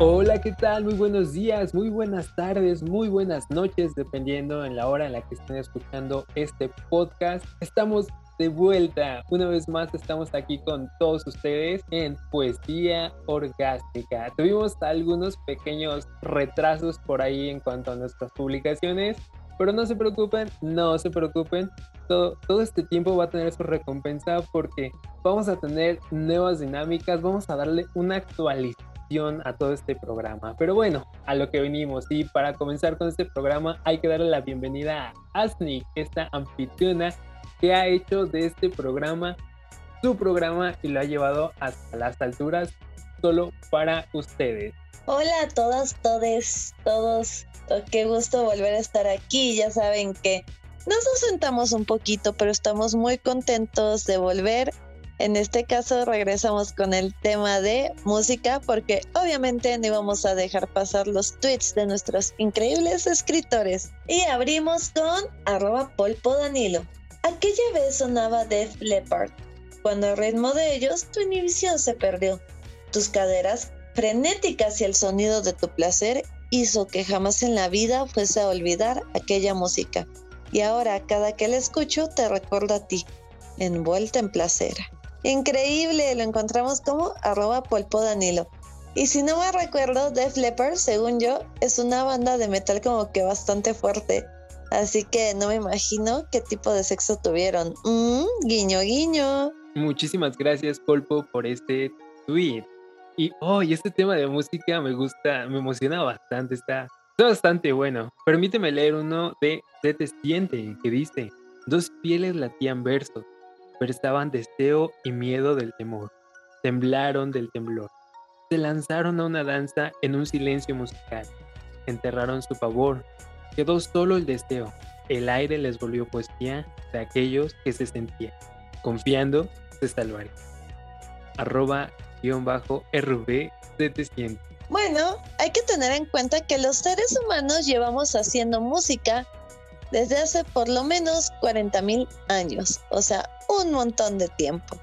Hola, ¿qué tal? Muy buenos días, muy buenas tardes, muy buenas noches, dependiendo en la hora en la que estén escuchando este podcast. Estamos de vuelta. Una vez más estamos aquí con todos ustedes en Poesía Orgástica. Tuvimos algunos pequeños retrasos por ahí en cuanto a nuestras publicaciones, pero no se preocupen, no se preocupen. Todo, todo este tiempo va a tener su recompensa porque vamos a tener nuevas dinámicas, vamos a darle una actualización a todo este programa. Pero bueno, a lo que venimos. Y para comenzar con este programa hay que darle la bienvenida a Asni, esta anfitriona que ha hecho de este programa su programa y lo ha llevado hasta las alturas solo para ustedes. Hola a todas, todes, todos. Qué gusto volver a estar aquí. Ya saben que nos ausentamos un poquito, pero estamos muy contentos de volver en este caso regresamos con el tema de música porque obviamente no íbamos a dejar pasar los tweets de nuestros increíbles escritores. Y abrimos con arroba polpo Danilo. Aquella vez sonaba Def Leppard. Cuando al ritmo de ellos tu inhibición se perdió. Tus caderas frenéticas y el sonido de tu placer hizo que jamás en la vida fuese a olvidar aquella música. Y ahora cada que la escucho te recuerdo a ti, envuelta en placer. Increíble, lo encontramos como arroba polpo Danilo. Y si no me recuerdo, Def Leppard, según yo, es una banda de metal como que bastante fuerte. Así que no me imagino qué tipo de sexo tuvieron. Mm, guiño, guiño. Muchísimas gracias, Polpo, por este tweet. Y hoy este tema de música me gusta, me emociona bastante, está, está bastante bueno. Permíteme leer uno de Se te siente, que dice: Dos pieles latían versos Prestaban deseo y miedo del temor. Temblaron del temblor. Se lanzaron a una danza en un silencio musical. Enterraron su pavor. Quedó solo el deseo. El aire les volvió poesía de aquellos que se sentían. Confiando, se salvarían. Arroba guion bajo RV 700. Bueno, hay que tener en cuenta que los seres humanos llevamos haciendo música desde hace por lo menos 40 mil años, o sea, un montón de tiempo.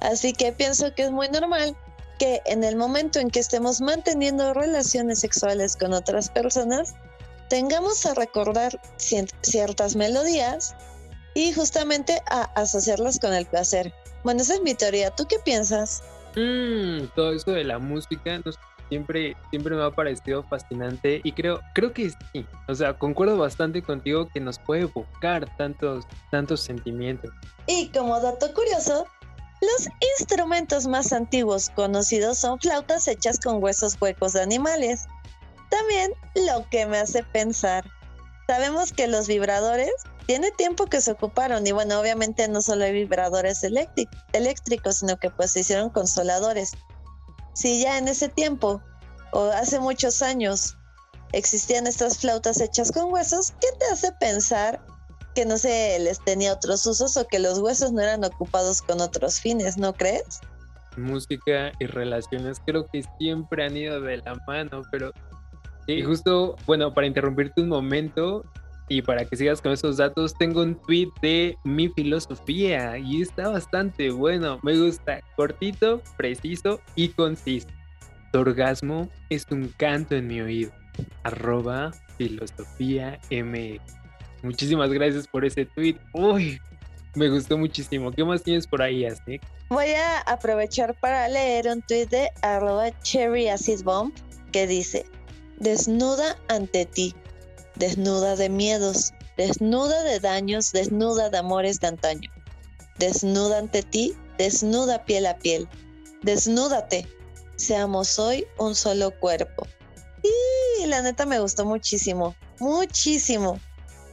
Así que pienso que es muy normal que en el momento en que estemos manteniendo relaciones sexuales con otras personas, tengamos a recordar ciertas melodías y justamente a asociarlas con el placer. Bueno, esa es mi teoría. ¿Tú qué piensas? Mm, todo eso de la música, no siempre, siempre me ha parecido fascinante y creo, creo que sí. O sea, concuerdo bastante contigo que nos puede evocar tantos, tantos sentimientos. Y como dato curioso, los instrumentos más antiguos conocidos son flautas hechas con huesos huecos de animales. También lo que me hace pensar, sabemos que los vibradores tiene tiempo que se ocuparon y bueno, obviamente no solo hay vibradores eléctricos, sino que pues se hicieron consoladores si ya en ese tiempo o hace muchos años existían estas flautas hechas con huesos, ¿qué te hace pensar que no se les tenía otros usos o que los huesos no eran ocupados con otros fines, ¿no crees? Música y relaciones creo que siempre han ido de la mano, pero y justo, bueno, para interrumpirte un momento, y para que sigas con esos datos, tengo un tweet de mi filosofía y está bastante bueno. Me gusta cortito, preciso y conciso. Tu orgasmo es un canto en mi oído. Arroba filosofía. Muchísimas gracias por ese tweet. Uy, me gustó muchísimo. ¿Qué más tienes por ahí, Asnick? Voy a aprovechar para leer un tweet de arroba cherry acid bomb que dice, desnuda ante ti desnuda de miedos, desnuda de daños, desnuda de amores de antaño. Desnuda ante ti, desnuda piel a piel. Desnúdate, seamos hoy un solo cuerpo. Y la neta me gustó muchísimo, muchísimo.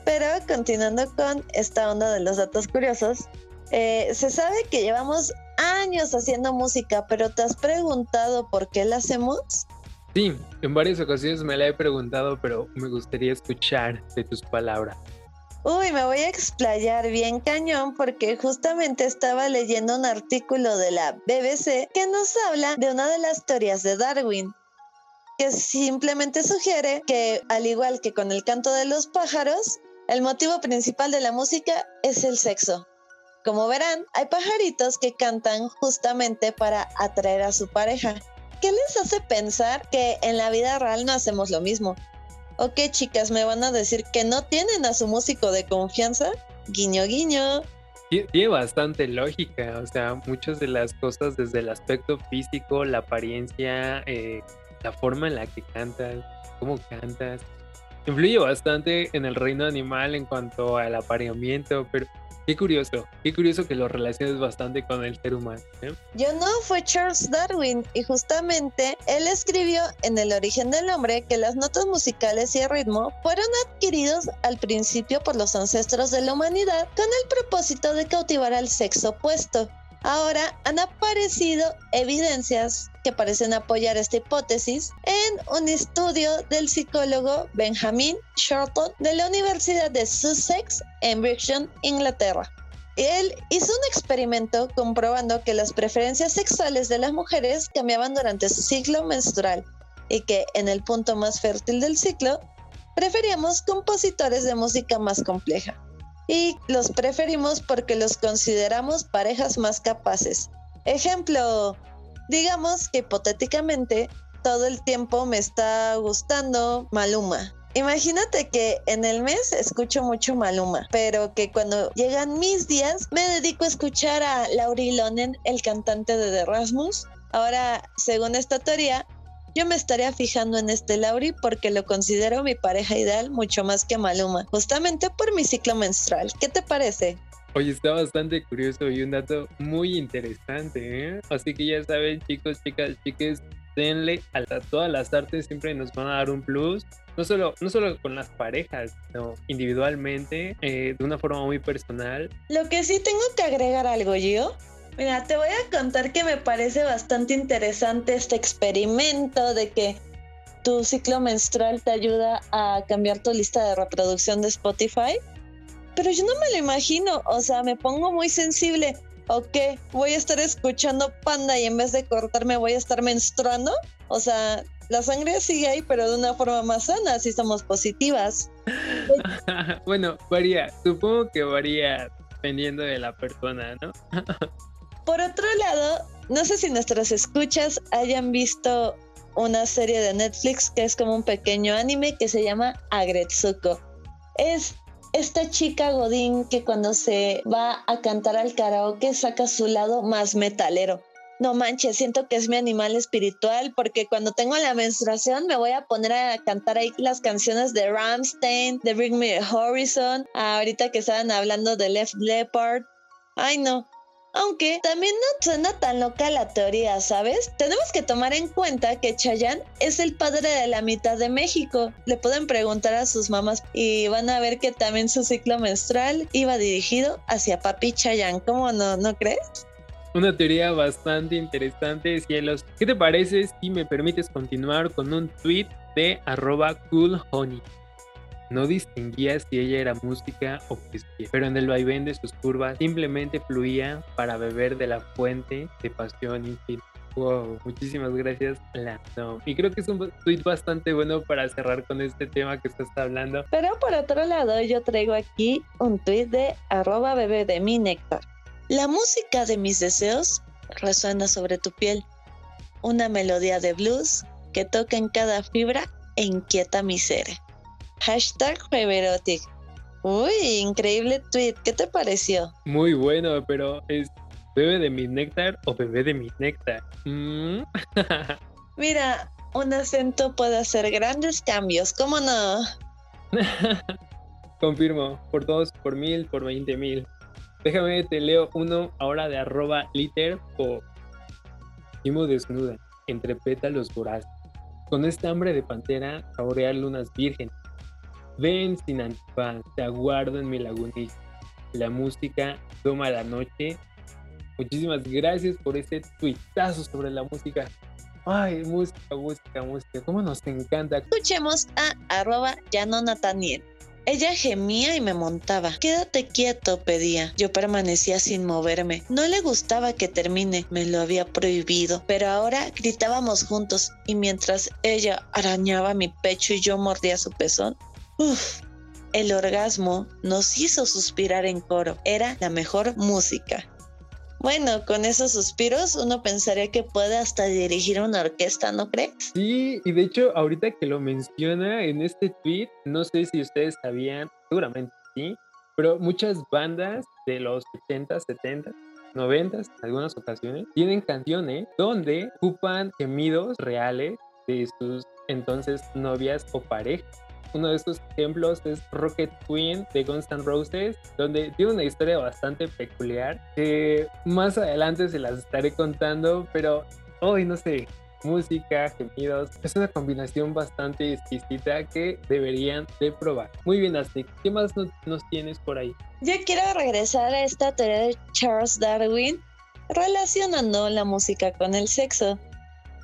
Pero continuando con esta onda de los datos curiosos, eh, se sabe que llevamos años haciendo música, pero ¿te has preguntado por qué la hacemos? Sí, en varias ocasiones me la he preguntado, pero me gustaría escuchar de tus palabras. Uy, me voy a explayar bien cañón porque justamente estaba leyendo un artículo de la BBC que nos habla de una de las teorías de Darwin, que simplemente sugiere que, al igual que con el canto de los pájaros, el motivo principal de la música es el sexo. Como verán, hay pajaritos que cantan justamente para atraer a su pareja ¿qué les hace pensar que en la vida real no hacemos lo mismo? Ok, chicas, me van a decir que no tienen a su músico de confianza. Guiño, guiño. Tiene bastante lógica, o sea, muchas de las cosas desde el aspecto físico, la apariencia, eh, la forma en la que cantas, cómo cantas, influye bastante en el reino animal en cuanto al apareamiento, pero Qué curioso, qué curioso que lo relaciones bastante con el ser humano. ¿eh? Yo no, fue Charles Darwin y justamente él escribió en El origen del hombre que las notas musicales y el ritmo fueron adquiridos al principio por los ancestros de la humanidad con el propósito de cautivar al sexo opuesto. Ahora han aparecido evidencias que parecen apoyar esta hipótesis en un estudio del psicólogo Benjamin Shorton de la Universidad de Sussex en Brixton, Inglaterra. Él hizo un experimento comprobando que las preferencias sexuales de las mujeres cambiaban durante su ciclo menstrual y que en el punto más fértil del ciclo preferíamos compositores de música más compleja y los preferimos porque los consideramos parejas más capaces. Ejemplo, digamos que hipotéticamente todo el tiempo me está gustando Maluma. Imagínate que en el mes escucho mucho Maluma, pero que cuando llegan mis días me dedico a escuchar a Laurie Lonen, el cantante de The Rasmus. Ahora, según esta teoría, yo me estaría fijando en este Lauri porque lo considero mi pareja ideal mucho más que Maluma, justamente por mi ciclo menstrual. ¿Qué te parece? Oye, está bastante curioso y un dato muy interesante, ¿eh? Así que ya saben, chicos, chicas, chiques, denle a, todas las artes, siempre nos van a dar un plus. No solo, no solo con las parejas, sino individualmente, eh, de una forma muy personal. Lo que sí tengo que agregar algo yo Mira, te voy a contar que me parece bastante interesante este experimento de que tu ciclo menstrual te ayuda a cambiar tu lista de reproducción de Spotify. Pero yo no me lo imagino, o sea, me pongo muy sensible. ¿O qué? ¿Voy a estar escuchando panda y en vez de cortarme voy a estar menstruando? O sea, la sangre sigue ahí, pero de una forma más sana, si somos positivas. bueno, varía, supongo que varía dependiendo de la persona, ¿no? Por otro lado, no sé si nuestras escuchas hayan visto una serie de Netflix que es como un pequeño anime que se llama Agretsuko. Es esta chica Godín que cuando se va a cantar al karaoke saca su lado más metalero. No manches, siento que es mi animal espiritual porque cuando tengo la menstruación me voy a poner a cantar ahí las canciones de Ramstein, de Bring Me the Horizon, ahorita que estaban hablando de Left Leopard. Ay no, aunque también no suena tan loca la teoría, ¿sabes? Tenemos que tomar en cuenta que Chayanne es el padre de la mitad de México. Le pueden preguntar a sus mamás y van a ver que también su ciclo menstrual iba dirigido hacia papi Chayanne. ¿Cómo no? ¿No crees? Una teoría bastante interesante, cielos. ¿Qué te parece si me permites continuar con un tweet de arroba coolhoney? No distinguía si ella era música o poesía, pero en el vaivén de sus curvas simplemente fluía para beber de la fuente de pasión infinita. Wow, muchísimas gracias, Lando. Y creo que es un tweet bastante bueno para cerrar con este tema que estás hablando. Pero por otro lado, yo traigo aquí un tweet de arroba bebé de mi néctar. La música de mis deseos resuena sobre tu piel. Una melodía de blues que toca en cada fibra e inquieta mi ser. Hashtag Feverotic. Uy, increíble tweet. ¿Qué te pareció? Muy bueno, pero ¿es bebé de mi néctar o bebé de mi néctar? Mm. Mira, un acento puede hacer grandes cambios, ¿cómo no? Confirmo, por dos, por mil, por veinte mil. Déjame, te leo uno ahora de arroba liter o Timo desnuda, entre pétalos voraces. Con esta hambre de pantera, saborear lunas vírgenes Ven sin antifaz, te aguardo en mi lagunilla. La música toma la noche. Muchísimas gracias por este tuitazo sobre la música. Ay, música, música, música. ¿Cómo nos encanta? Escuchemos a arroba Llano. Ella gemía y me montaba. Quédate quieto, pedía. Yo permanecía sin moverme. No le gustaba que termine, me lo había prohibido. Pero ahora gritábamos juntos y mientras ella arañaba mi pecho y yo mordía su pezón, El orgasmo nos hizo suspirar en coro. Era la mejor música. Bueno, con esos suspiros uno pensaría que puede hasta dirigir una orquesta, ¿no crees? Sí, y de hecho ahorita que lo menciona en este tweet, no sé si ustedes sabían, seguramente sí, pero muchas bandas de los 80, 70, 90, en algunas ocasiones, tienen canciones donde ocupan gemidos reales de sus entonces novias o parejas. Uno de estos ejemplos es Rocket Queen de Guns N' Roses, donde tiene una historia bastante peculiar más adelante se las estaré contando, pero hoy no sé, música, gemidos. Es una combinación bastante exquisita que deberían de probar. Muy bien, Aztec. ¿Qué más nos, tienes por ahí? Yo quiero regresar a esta teoría de Charles Darwin relacionando la música con el sexo.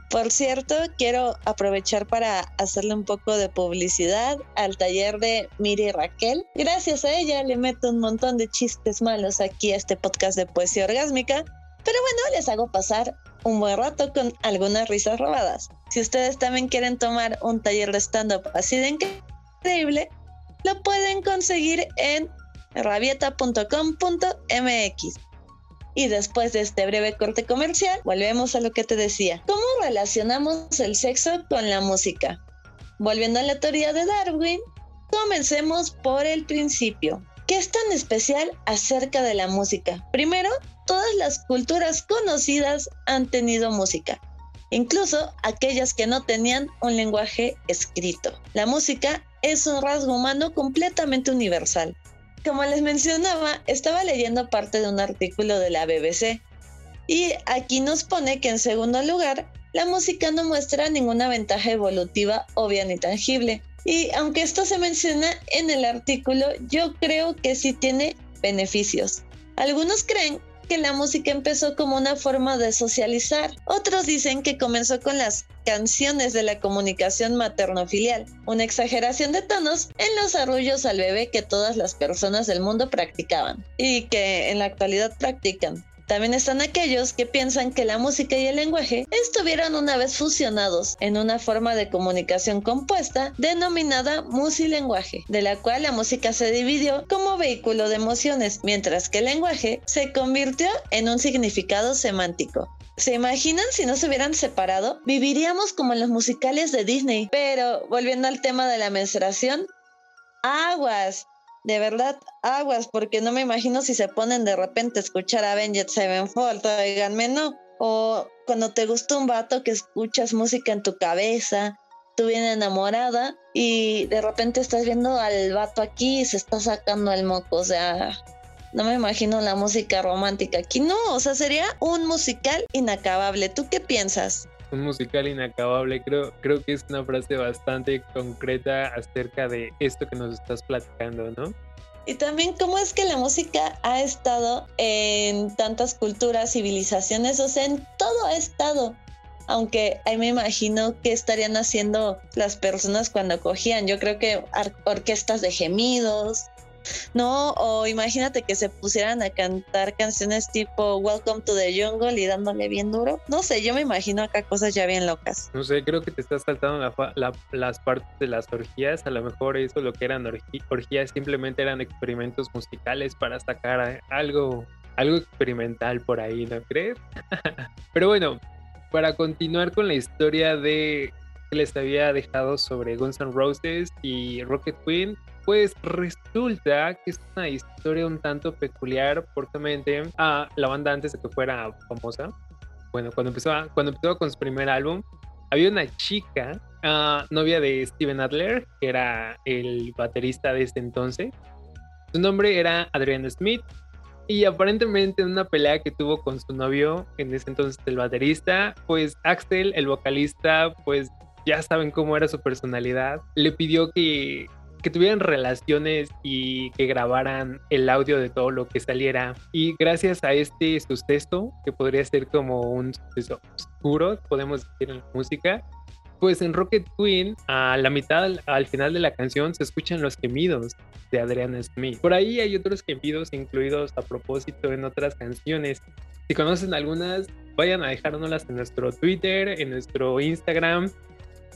Por cierto, quiero aprovechar para hacerle un poco de publicidad al taller de Miri Raquel. Gracias a ella le meto un montón de chistes malos aquí a este podcast de poesía orgásmica. Pero bueno, les hago pasar un buen rato con algunas risas robadas. Si ustedes también quieren tomar un taller de stand-up así de increíble, lo pueden conseguir en rabieta.com.mx. Y después de este breve corte comercial, volvemos a lo que te decía. ¿Cómo relacionamos el sexo con la música? Volviendo a la teoría de Darwin, comencemos por el principio. ¿Qué es tan especial acerca de la música? Primero, todas las culturas conocidas han tenido música, incluso aquellas que no tenían un lenguaje escrito. La música es un rasgo humano completamente universal como les mencionaba, estaba leyendo parte de un artículo de la BBC y aquí nos pone que en segundo lugar, la música no muestra ninguna ventaja evolutiva obvia ni tangible. Y aunque esto se menciona en el artículo, yo creo que sí tiene beneficios. Algunos creen que la música empezó como una forma de socializar. Otros dicen que comenzó con las canciones de la comunicación materno-filial, una exageración de tonos en los arrullos al bebé que todas las personas del mundo practicaban y que en la actualidad practican. También están aquellos que piensan que la música y el lenguaje estuvieron una vez fusionados en una forma de comunicación compuesta denominada musilenguaje, de la cual la música se dividió como vehículo de emociones, mientras que el lenguaje se convirtió en un significado semántico. ¿Se imaginan si no se hubieran separado? Viviríamos como en los musicales de Disney. Pero volviendo al tema de la menstruación, aguas de verdad, aguas, porque no me imagino si se ponen de repente a escuchar Avenged Sevenfold, oiganme, no. O cuando te gusta un vato que escuchas música en tu cabeza, tú bien enamorada y de repente estás viendo al vato aquí y se está sacando el moco, o sea, no me imagino la música romántica aquí, no, o sea, sería un musical inacabable. ¿Tú qué piensas? Un musical inacabable. Creo, creo que es una frase bastante concreta acerca de esto que nos estás platicando, ¿no? Y también cómo es que la música ha estado en tantas culturas, civilizaciones, o sea, en todo ha estado. Aunque ahí me imagino que estarían haciendo las personas cuando cogían. Yo creo que orquestas de gemidos, no, o imagínate que se pusieran a cantar canciones tipo Welcome to the Jungle y dándole bien duro. No sé, yo me imagino acá cosas ya bien locas. No sé, creo que te estás saltando las partes de las orgías. A lo mejor eso lo que eran orgías simplemente eran experimentos musicales para sacar algo, algo experimental por ahí, ¿no crees? Pero bueno, para continuar con la historia de que les había dejado sobre Guns N' Roses y Rocket Queen, pues resulta que es una historia un tanto peculiar porque a la banda antes de que fuera famosa, bueno, cuando empezó, cuando empezó con su primer álbum, había una chica, ah, novia de Steven Adler, que era el baterista de ese entonces. Su nombre era Adrian Smith. Y aparentemente en una pelea que tuvo con su novio, en ese entonces el baterista, pues Axel, el vocalista, pues ya saben cómo era su personalidad, le pidió que que tuvieran relaciones y que grabaran el audio de todo lo que saliera. Y gracias a este suceso, que podría ser como un suceso oscuro, podemos decir en la música, pues en Rocket Queen, a la mitad, al final de la canción, se escuchan los gemidos de Adriana Smith. Por ahí hay otros gemidos incluidos a propósito en otras canciones. Si conocen algunas, vayan a dejárnoslas en nuestro Twitter, en nuestro Instagram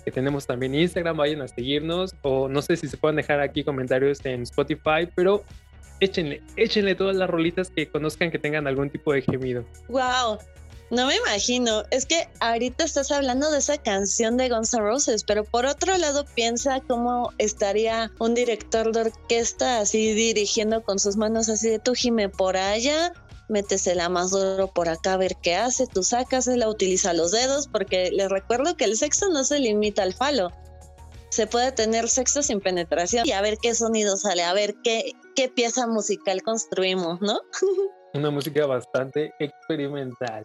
que tenemos también Instagram, vayan a seguirnos o no sé si se pueden dejar aquí comentarios en Spotify, pero échenle, échenle todas las rolitas que conozcan que tengan algún tipo de gemido. Wow, no me imagino. Es que ahorita estás hablando de esa canción de Guns N' Roses, pero por otro lado piensa cómo estaría un director de orquesta así dirigiendo con sus manos así de tú gime por allá, métesela más duro por acá a ver qué hace, tú la utiliza los dedos, porque les recuerdo que el sexo no se limita al falo. Se puede tener sexo sin penetración y a ver qué sonido sale, a ver qué, qué pieza musical construimos, ¿no? Una música bastante experimental.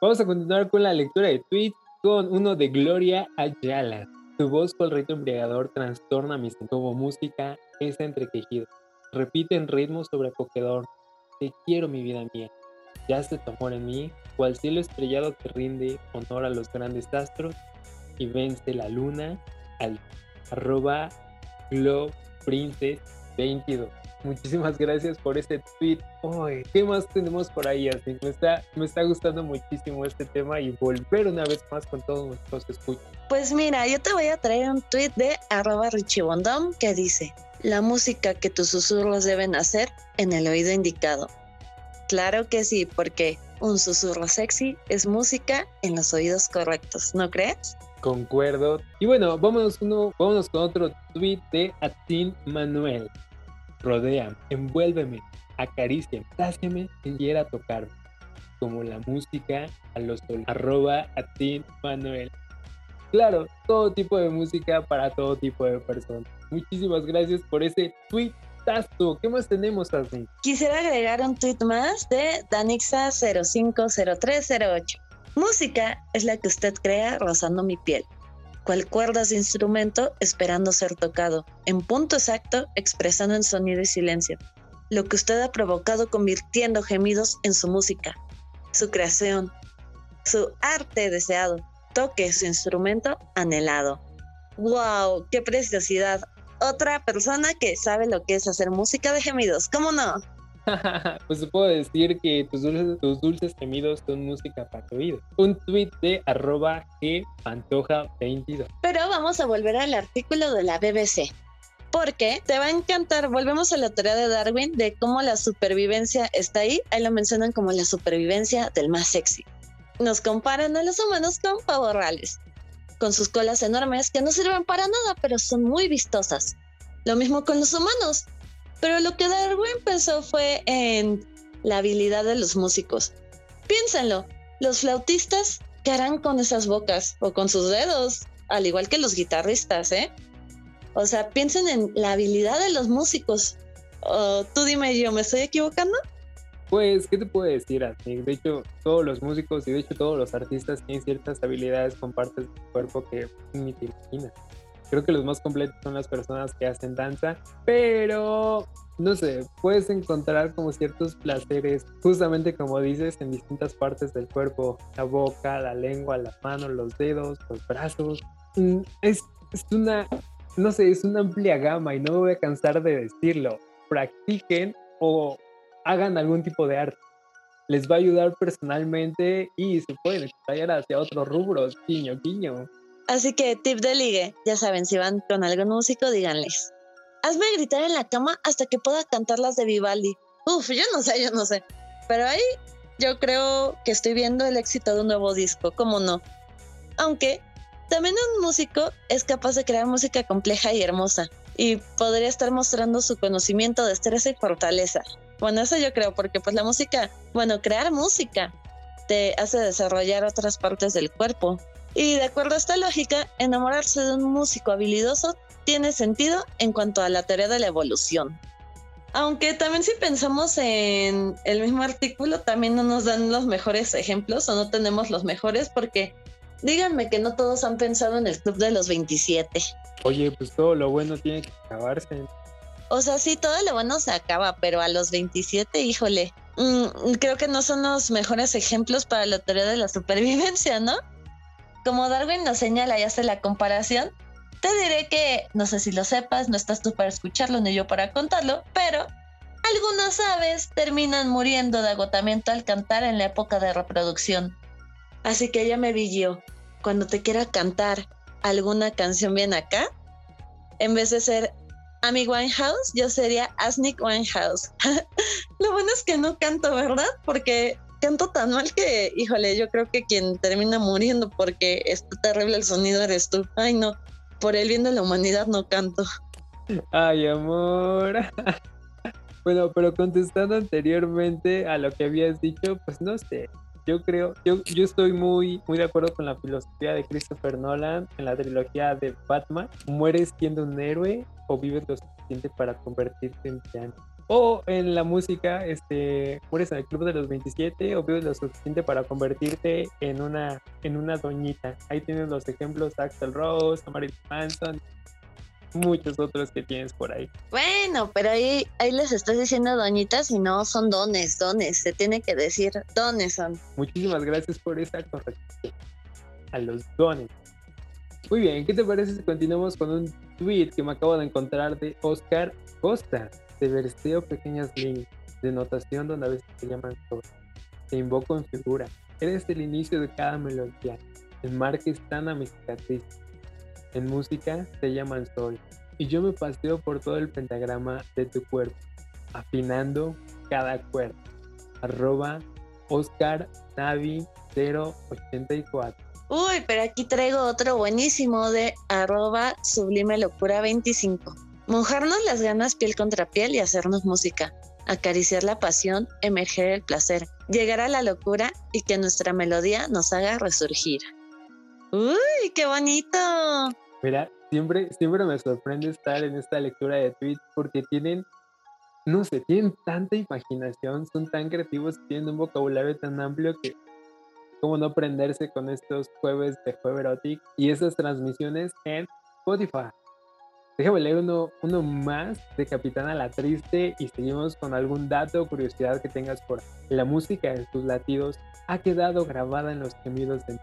Vamos a continuar con la lectura de tweets con uno de Gloria Ayala. Tu voz con ritmo embriagador trastorna mi como música es entrequejido. Repite en ritmo sobre acogedor. Te quiero mi vida mía. Ya se tu amor en mí, cual cielo estrellado que rinde honor a los grandes astros y vence la luna al arroba Glow Princess 22. Muchísimas gracias por este tweet. ¿Qué más tenemos por ahí? Así me está, me está gustando muchísimo este tema y volver una vez más con todos nuestros escuchas. Pues mira, yo te voy a traer un tweet de arroba richibondom que dice, la música que tus susurros deben hacer en el oído indicado. Claro que sí, porque un susurro sexy es música en los oídos correctos, ¿no crees? Concuerdo. Y bueno, vámonos, con otro tweet de Atin Manuel rodea, envuélveme, acaricia, táceme y quiera tocarme. Como la música a los. Arroba a ti, Manuel. Claro, todo tipo de música para todo tipo de personas. Muchísimas gracias por ese tweet. ¿Qué más tenemos, así? Quisiera agregar un tweet más de Danixa050308. Música es la que usted crea rozando mi piel cual cuerdas de instrumento esperando ser tocado, en punto exacto, expresando en sonido y silencio, lo que usted ha provocado convirtiendo gemidos en su música, su creación, su arte deseado, toque su instrumento anhelado. ¡Wow! ¡Qué preciosidad! Otra persona que sabe lo que es hacer música de gemidos, ¿cómo no? pues puedo decir que tus dulces, tus dulces gemidos son música para tu oído. Un tweet de arroba gpantoja22. Pero vamos a volver al artículo de la BBC. Porque te va a encantar, volvemos a la teoría de Darwin de cómo la supervivencia está ahí. Ahí lo mencionan como la supervivencia del más sexy. Nos comparan a los humanos con pavos reales, con sus colas enormes que no sirven para nada, pero son muy vistosas. Lo mismo con los humanos. Pero lo que Darwin pensó fue en la habilidad de los músicos. Piénsenlo, los flautistas, ¿qué harán con esas bocas o con sus dedos? Al igual que los guitarristas, ¿eh? O sea, piensen en la habilidad de los músicos. tú dime yo, ¿me estoy equivocando? Pues, ¿qué te puedo decir? De hecho, todos los músicos y de hecho todos los artistas tienen ciertas habilidades con partes del cuerpo que ni te imaginas. Creo que los más completos son las personas que hacen danza, pero no sé, puedes encontrar como ciertos placeres, justamente como dices, en distintas partes del cuerpo, la boca, la lengua, las manos, los dedos, los brazos. Mm, es, es una, no sé, es una amplia gama y no me voy a cansar de decirlo. Practiquen o hagan algún tipo de arte. Les va a ayudar personalmente y se pueden explayar hacia otros rubros, guiño, guiño. Así que tip de ligue, ya saben, si van con algún músico, díganles. Hazme gritar en la cama hasta que pueda cantar las de Vivaldi. Uf, yo no sé, yo no sé. Pero ahí yo creo que estoy viendo el éxito de un nuevo disco, ¿cómo no? Aunque también un músico es capaz de crear música compleja y hermosa y podría estar mostrando su conocimiento, destreza y fortaleza. Bueno, eso yo creo, porque pues la música, bueno, crear música te hace desarrollar otras partes del cuerpo, y de acuerdo a esta lógica, enamorarse de un músico habilidoso tiene sentido en cuanto a la teoría de la evolución. Aunque también si pensamos en el mismo artículo, también no nos dan los mejores ejemplos o no tenemos los mejores porque díganme que no todos han pensado en el club de los 27. Oye, pues todo lo bueno tiene que acabarse. O sea, sí, todo lo bueno se acaba, pero a los 27, híjole, mm, creo que no son los mejores ejemplos para la teoría de la supervivencia, ¿no? Como Darwin nos señala y hace la comparación, te diré que, no sé si lo sepas, no estás tú para escucharlo ni yo para contarlo, pero algunas aves terminan muriendo de agotamiento al cantar en la época de reproducción. Así que ya me vi yo, cuando te quiera cantar alguna canción bien acá, en vez de ser Amy Winehouse, yo sería Asnick Winehouse. Lo bueno es que no canto, ¿verdad? Porque canto tan mal que, híjole, yo creo que quien termina muriendo porque está terrible el sonido eres tú. Ay, no, por el bien de la humanidad no canto. Ay, amor. bueno, pero contestando anteriormente a lo que habías dicho, pues no sé. Yo creo, yo, yo estoy muy, muy de acuerdo con la filosofía de Christopher Nolan en la trilogía de Batman. Mueres siendo un héroe o vives lo suficiente para convertirte en piano. O en la música, este, mueres en el club de los 27 o vives lo suficiente para convertirte en una, en una doñita. Ahí tienes los ejemplos, Axel Rose, Marilyn Manson, muchos otros que tienes por ahí. Bueno, pero ahí, ahí les estás diciendo doñitas y no son dones, dones, se tiene que decir dones son. Muchísimas gracias por esa corrección. A los dones. Muy bien, ¿qué te parece si continuamos con un tweet que me acabo de encontrar de Oscar Costa? Te versteo pequeñas líneas de notación donde a veces se llaman sobre. Te invoco en figura. Eres el inicio de cada melodía. El mar que están a mi cicatriz. En música se llaman sol. Y yo me paseo por todo el pentagrama de tu cuerpo, afinando cada cuerpo. Arroba Oscar Navi 084. Uy, pero aquí traigo otro buenísimo de arroba sublime locura 25. Mojarnos las ganas piel contra piel y hacernos música. Acariciar la pasión, emerger el placer, llegar a la locura y que nuestra melodía nos haga resurgir. ¡Uy, qué bonito! Mira, siempre, siempre me sorprende estar en esta lectura de tweets porque tienen, no sé, tienen tanta imaginación, son tan creativos, tienen un vocabulario tan amplio que cómo no prenderse con estos jueves de Jueves Erotic y esas transmisiones en Spotify. Déjame leer uno, uno más de Capitana la Triste y seguimos con algún dato o curiosidad que tengas por La música de tus latidos ha quedado grabada en los gemidos de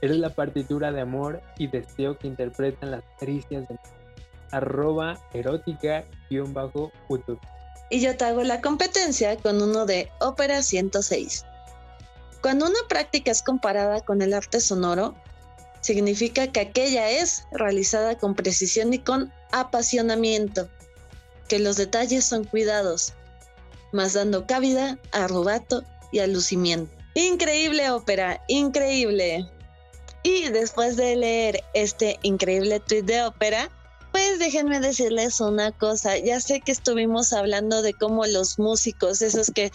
Eres la partitura de amor y deseo que interpretan las caricias de arroba erótica guion bajo YouTube. Y yo te hago la competencia con uno de Ópera 106. Cuando una práctica es comparada con el arte sonoro, significa que aquella es realizada con precisión y con apasionamiento, que los detalles son cuidados, más dando cabida a y a. Increíble ópera, increíble. Y después de leer este increíble tweet de ópera, pues déjenme decirles una cosa. Ya sé que estuvimos hablando de cómo los músicos, esos que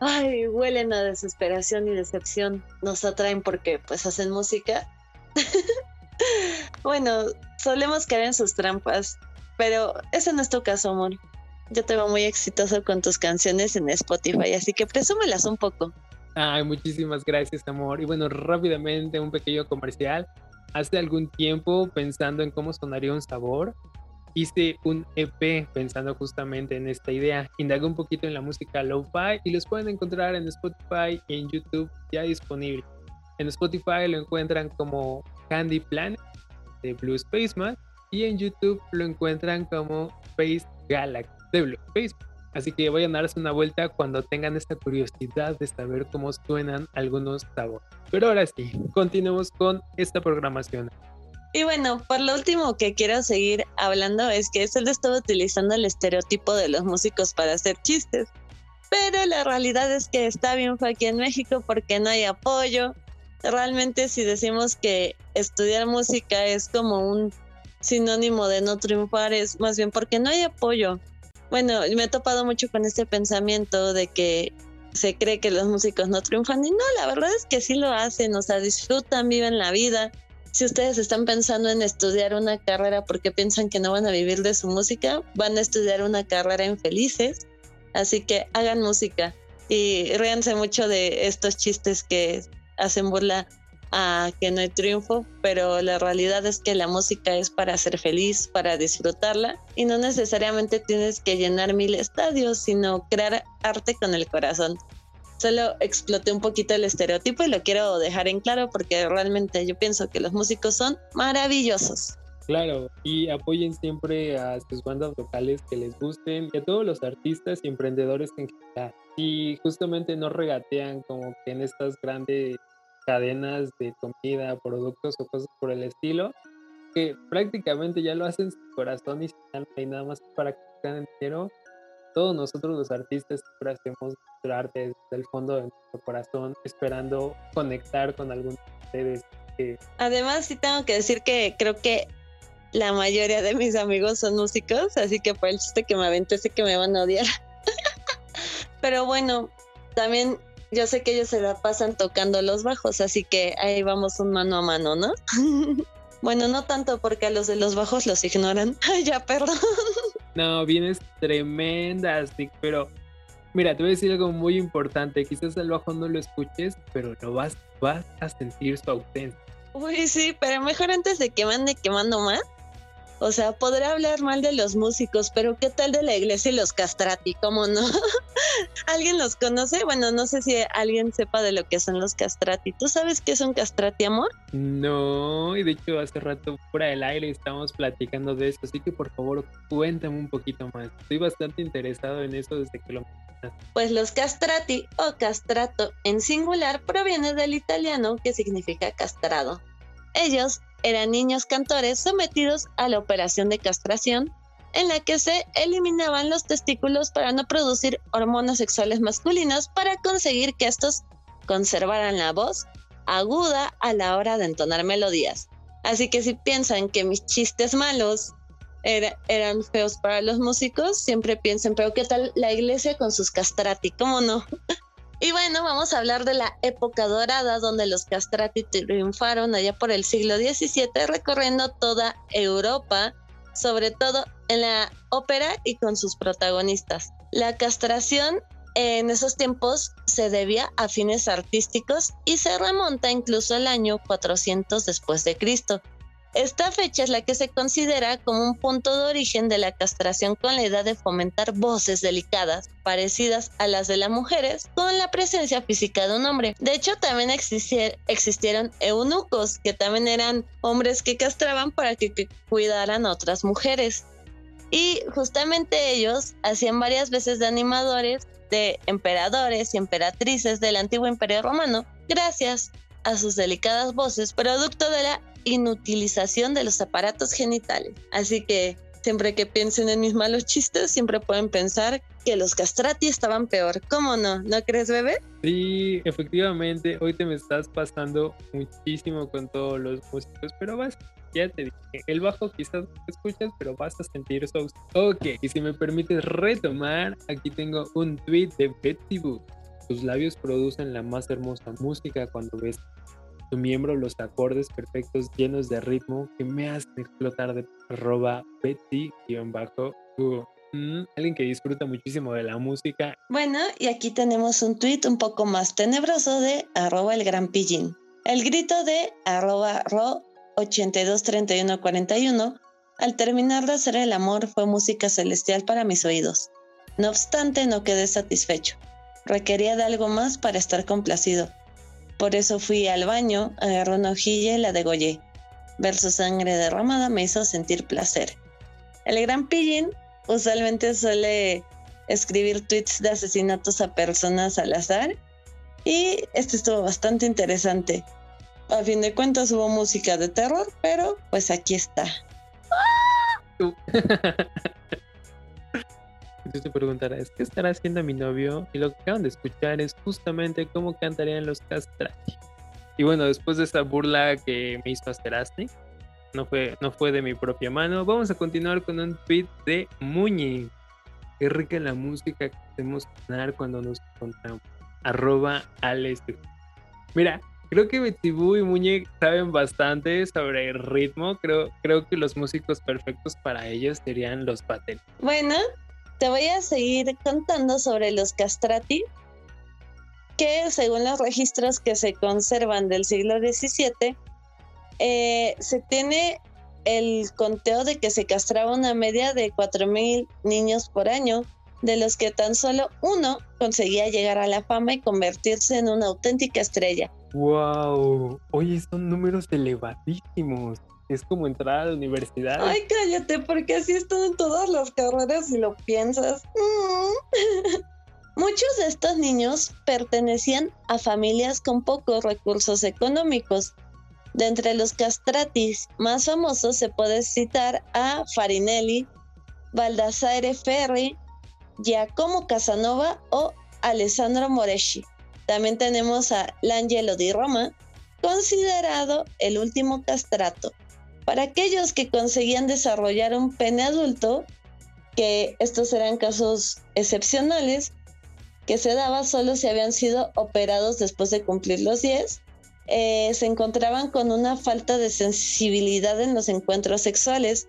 ay, huelen a desesperación y decepción, nos atraen porque pues hacen música. bueno, solemos caer en sus trampas, pero ese no es tu caso, amor. Yo te veo muy exitoso con tus canciones en Spotify, así que presúmelas un poco. Ay, muchísimas gracias, amor. Y bueno, rápidamente un pequeño comercial. Hace algún tiempo, pensando en cómo sonaría un sabor, hice un EP pensando justamente en esta idea. Indagué un poquito en la música lo-fi y los pueden encontrar en Spotify y en YouTube ya disponible. En Spotify lo encuentran como Candy Planet de Blue Spaceman y en YouTube lo encuentran como Space Galaxy de Blue Space. Así que vayan a darse una vuelta cuando tengan esta curiosidad de saber cómo suenan algunos sabores. Pero ahora sí, continuemos con esta programación. Y bueno, por lo último que quiero seguir hablando es que solo estaba utilizando el estereotipo de los músicos para hacer chistes. Pero la realidad es que está bien fue aquí en México porque no hay apoyo, realmente si decimos que estudiar música es como un sinónimo de no triunfar, es más bien porque no hay apoyo. Bueno, me he topado mucho con este pensamiento de que se cree que los músicos no triunfan y no, la verdad es que sí lo hacen, o sea, disfrutan, viven la vida. Si ustedes están pensando en estudiar una carrera porque piensan que no van a vivir de su música, van a estudiar una carrera infelices. Así que hagan música y ríanse mucho de estos chistes que hacen burla a que no hay triunfo, pero la realidad es que la música es para ser feliz, para disfrutarla y no necesariamente tienes que llenar mil estadios, sino crear arte con el corazón. Solo exploté un poquito el estereotipo y lo quiero dejar en claro porque realmente yo pienso que los músicos son maravillosos. Claro, y apoyen siempre a sus bandas locales que les gusten y a todos los artistas y emprendedores en general. Y justamente no regatean como que en estas grandes cadenas de comida, productos o cosas por el estilo, que prácticamente ya lo hacen su corazón y sin alma y nada más para que ganen dinero. Todos nosotros los artistas siempre hacemos nuestro arte desde el fondo de nuestro corazón, esperando conectar con algún de ustedes. Además, sí tengo que decir que creo que la mayoría de mis amigos son músicos, así que por el chiste que me aventé sé que me van a odiar. Pero bueno, también yo sé que ellos se la pasan tocando los bajos, así que ahí vamos un mano a mano, ¿no? bueno, no tanto porque a los de los bajos los ignoran. ya, perdón. no, vienes tremenda, Nick, pero mira, te voy a decir algo muy importante. Quizás el bajo no lo escuches, pero lo vas, vas a sentir su ausencia. Uy, sí, pero mejor antes de que mande quemando más, o sea, podrá hablar mal de los músicos, pero ¿qué tal de la iglesia y los castrati? ¿Cómo no? ¿Alguien los conoce? Bueno, no sé si alguien sepa de lo que son los castrati. ¿Tú sabes qué es un castrati, amor? No, y de hecho hace rato fuera del aire estábamos platicando de eso, así que por favor cuéntame un poquito más. Estoy bastante interesado en eso desde que lo pues los castrati o castrato en singular proviene del italiano que significa castrado. Ellos eran niños cantores sometidos a la operación de castración, en la que se eliminaban los testículos para no producir hormonas sexuales masculinas para conseguir que estos conservaran la voz aguda a la hora de entonar melodías. Así que si piensan que mis chistes malos eran feos para los músicos, siempre piensen, pero ¿qué tal la iglesia con sus castrati? ¿Cómo no? Y bueno, vamos a hablar de la época dorada donde los castrati triunfaron allá por el siglo XVII recorriendo toda Europa, sobre todo en la ópera y con sus protagonistas. La castración en esos tiempos se debía a fines artísticos y se remonta incluso al año 400 después de Cristo. Esta fecha es la que se considera como un punto de origen de la castración con la idea de fomentar voces delicadas, parecidas a las de las mujeres, con la presencia física de un hombre. De hecho, también existieron eunucos, que también eran hombres que castraban para que, que cuidaran a otras mujeres. Y justamente ellos hacían varias veces de animadores de emperadores y emperatrices del antiguo imperio romano, gracias a sus delicadas voces, producto de la inutilización de los aparatos genitales. Así que siempre que piensen en mis malos chistes, siempre pueden pensar que los castrati estaban peor. ¿Cómo no? ¿No crees, bebé? Sí, efectivamente, hoy te me estás pasando muchísimo con todos los músicos, pero vas, ya te dije, el bajo quizás no escuchas, pero vas a sentir eso. Ok, y si me permites retomar, aquí tengo un tweet de Betsy Boo. Tus labios producen la más hermosa música cuando ves miembro los acordes perfectos llenos de ritmo que me hacen explotar de arroba Betty-bajo. Mm, alguien que disfruta muchísimo de la música. Bueno, y aquí tenemos un tweet un poco más tenebroso de arroba el gran pillín. El grito de arroba ro 823141 al terminar de hacer el amor fue música celestial para mis oídos. No obstante, no quedé satisfecho. Requería de algo más para estar complacido. Por eso fui al baño, agarré una hojilla y la degollé. Ver su sangre derramada me hizo sentir placer. El gran pillín usualmente suele escribir tweets de asesinatos a personas al azar y este estuvo bastante interesante. A fin de cuentas hubo música de terror, pero pues aquí está. Entonces te preguntarás, ¿qué estará haciendo mi novio? Y lo que acaban de escuchar es justamente cómo cantarían los castrati. Y bueno, después de esta burla que me hizo Asterasnik, no fue, no fue de mi propia mano, vamos a continuar con un tweet de Muñe. Qué rica la música que hacemos sonar cuando nos encontramos. Arroba Alex. Mira, creo que Betibú y Muñe saben bastante sobre el ritmo. Creo, creo que los músicos perfectos para ellos serían los bateristas. Bueno, te voy a seguir contando sobre los castrati, que según los registros que se conservan del siglo XVII, eh, se tiene el conteo de que se castraba una media de 4.000 niños por año, de los que tan solo uno conseguía llegar a la fama y convertirse en una auténtica estrella. ¡Wow! Oye, son números elevadísimos es como entrar a la universidad. Ay, cállate, porque así están en todas las carreras si lo piensas. Mm. Muchos de estos niños pertenecían a familias con pocos recursos económicos. De entre los castratis más famosos se puede citar a Farinelli, Baldassare Ferri, Giacomo Casanova o Alessandro Moreschi. También tenemos a L'Angelo di Roma, considerado el último castrato. Para aquellos que conseguían desarrollar un pene adulto, que estos eran casos excepcionales, que se daba solo si habían sido operados después de cumplir los 10, eh, se encontraban con una falta de sensibilidad en los encuentros sexuales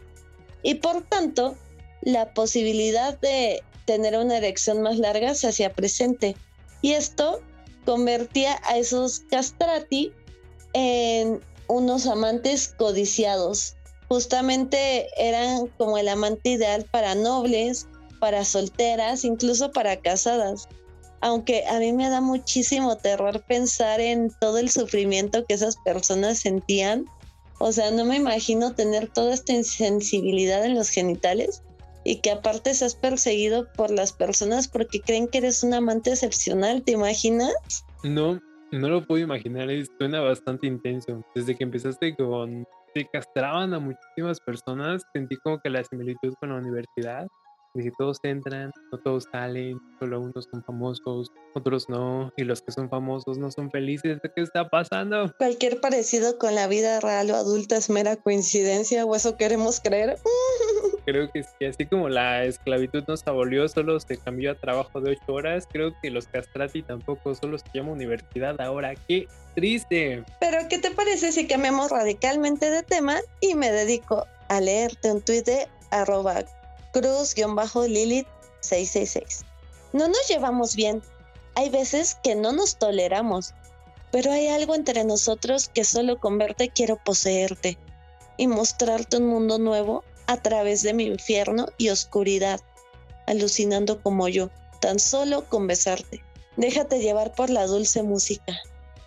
y por tanto la posibilidad de tener una erección más larga se hacía presente. Y esto convertía a esos castrati en unos amantes codiciados. Justamente eran como el amante ideal para nobles, para solteras, incluso para casadas aunque a mí me da muchísimo terror pensar en todo el sufrimiento que esas personas sentían. O sea, no me imagino tener toda esta insensibilidad en los genitales y que aparte seas perseguido por las personas porque creen que eres un amante excepcional, ¿te imaginas? No, no lo puedo imaginar, suena bastante intenso. Desde que empezaste con... Se castraban a muchísimas personas, sentí como que la similitud con la universidad y si todos entran, no todos salen, solo unos son famosos, otros no, y los que son famosos no son felices. ¿Qué está pasando? Cualquier parecido con la vida real o adulta es mera coincidencia, o eso queremos creer. Creo que sí, así como la esclavitud nos abolió, solo se cambió a trabajo de ocho horas, creo que los castrati tampoco, solo se llama universidad ahora. ¡Qué triste! Pero, ¿qué te parece si cambiamos radicalmente de tema y me dedico a leerte un tuit de arroba Cruz-Lilith 666. No nos llevamos bien. Hay veces que no nos toleramos, pero hay algo entre nosotros que solo con verte quiero poseerte y mostrarte un mundo nuevo a través de mi infierno y oscuridad, alucinando como yo, tan solo con besarte. Déjate llevar por la dulce música.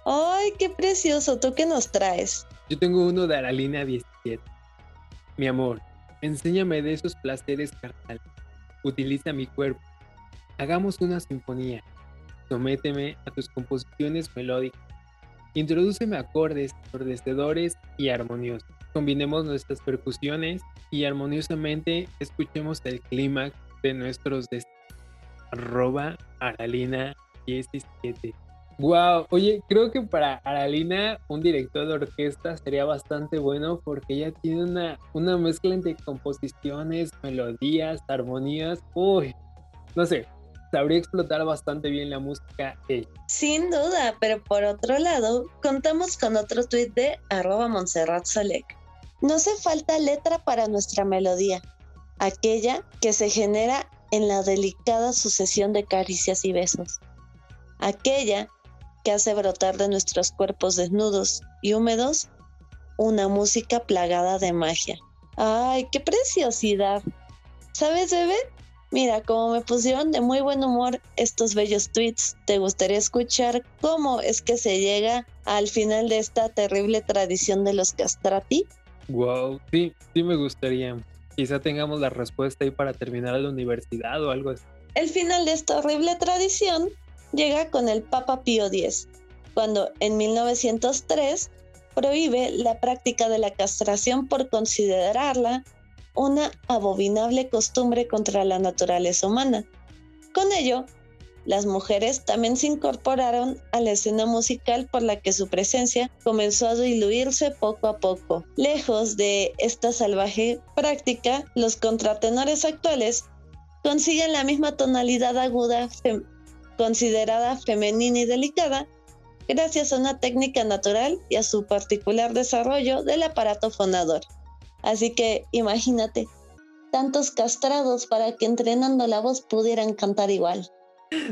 ¡Ay, qué precioso! ¿Tú qué nos traes? Yo tengo uno de Aralina 17. Mi amor, Enséñame de esos placeres carnales. Utiliza mi cuerpo. Hagamos una sinfonía. Sométeme a tus composiciones melódicas. Introdúceme acordes ensordecedores y armoniosos. Combinemos nuestras percusiones y armoniosamente escuchemos el clímax de nuestros destinos. Arroba Aralina 17. Wow, oye, creo que para Aralina un director de orquesta sería bastante bueno porque ella tiene una, una mezcla entre composiciones, melodías, armonías. Uy, no sé, sabría explotar bastante bien la música Sin duda, pero por otro lado, contamos con otro tuit de arroba Montserrat Solek. No hace falta letra para nuestra melodía, aquella que se genera en la delicada sucesión de caricias y besos, aquella que hace brotar de nuestros cuerpos desnudos y húmedos una música plagada de magia. ¡Ay, qué preciosidad! ¿Sabes, bebé? Mira, como me pusieron de muy buen humor estos bellos tweets, ¿te gustaría escuchar cómo es que se llega al final de esta terrible tradición de los castrati? Wow, sí, sí me gustaría. Quizá tengamos la respuesta ahí para terminar la universidad o algo así. El final de esta horrible tradición llega con el Papa Pío X, cuando en 1903 prohíbe la práctica de la castración por considerarla una abominable costumbre contra la naturaleza humana. Con ello, las mujeres también se incorporaron a la escena musical por la que su presencia comenzó a diluirse poco a poco. Lejos de esta salvaje práctica, los contratenores actuales consiguen la misma tonalidad aguda considerada femenina y delicada, gracias a una técnica natural y a su particular desarrollo del aparato fonador. Así que imagínate, tantos castrados para que entrenando la voz pudieran cantar igual.